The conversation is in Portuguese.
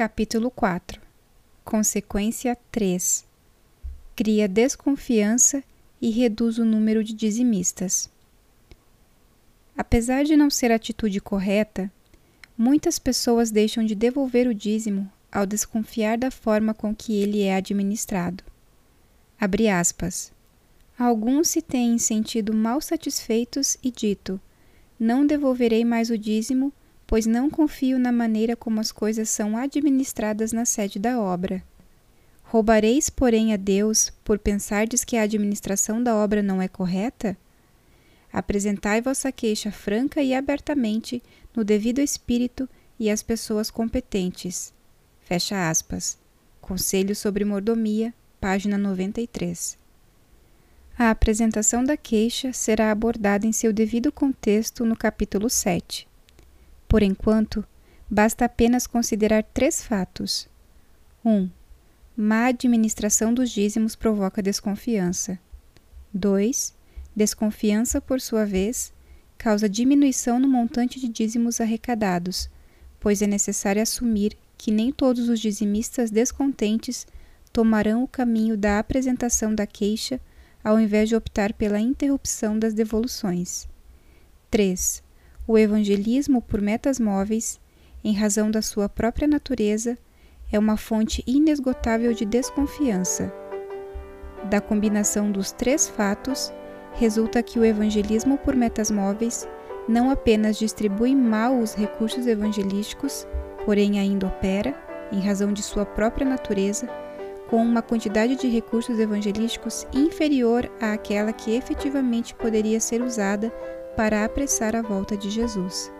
Capítulo 4 Consequência 3 Cria desconfiança e reduz o número de dizimistas. Apesar de não ser a atitude correta, muitas pessoas deixam de devolver o dízimo ao desconfiar da forma com que ele é administrado. Abre aspas. Alguns se têm sentido mal satisfeitos e dito: Não devolverei mais o dízimo, pois não confio na maneira como as coisas são administradas na sede da obra. Roubareis, porém, a Deus por pensardes que a administração da obra não é correta? Apresentai vossa queixa franca e abertamente no devido espírito e às pessoas competentes. Fecha aspas. Conselho sobre Mordomia, página 93. A apresentação da queixa será abordada em seu devido contexto no capítulo 7. Por enquanto, basta apenas considerar três fatos. 1. Um, má administração dos dízimos provoca desconfiança. 2. Desconfiança, por sua vez, causa diminuição no montante de dízimos arrecadados, pois é necessário assumir que nem todos os dizimistas descontentes tomarão o caminho da apresentação da queixa ao invés de optar pela interrupção das devoluções. 3. O evangelismo por metas móveis, em razão da sua própria natureza, é uma fonte inesgotável de desconfiança. Da combinação dos três fatos, resulta que o evangelismo por metas móveis não apenas distribui mal os recursos evangelísticos, porém ainda opera, em razão de sua própria natureza, com uma quantidade de recursos evangelísticos inferior àquela que efetivamente poderia ser usada para apressar a volta de Jesus.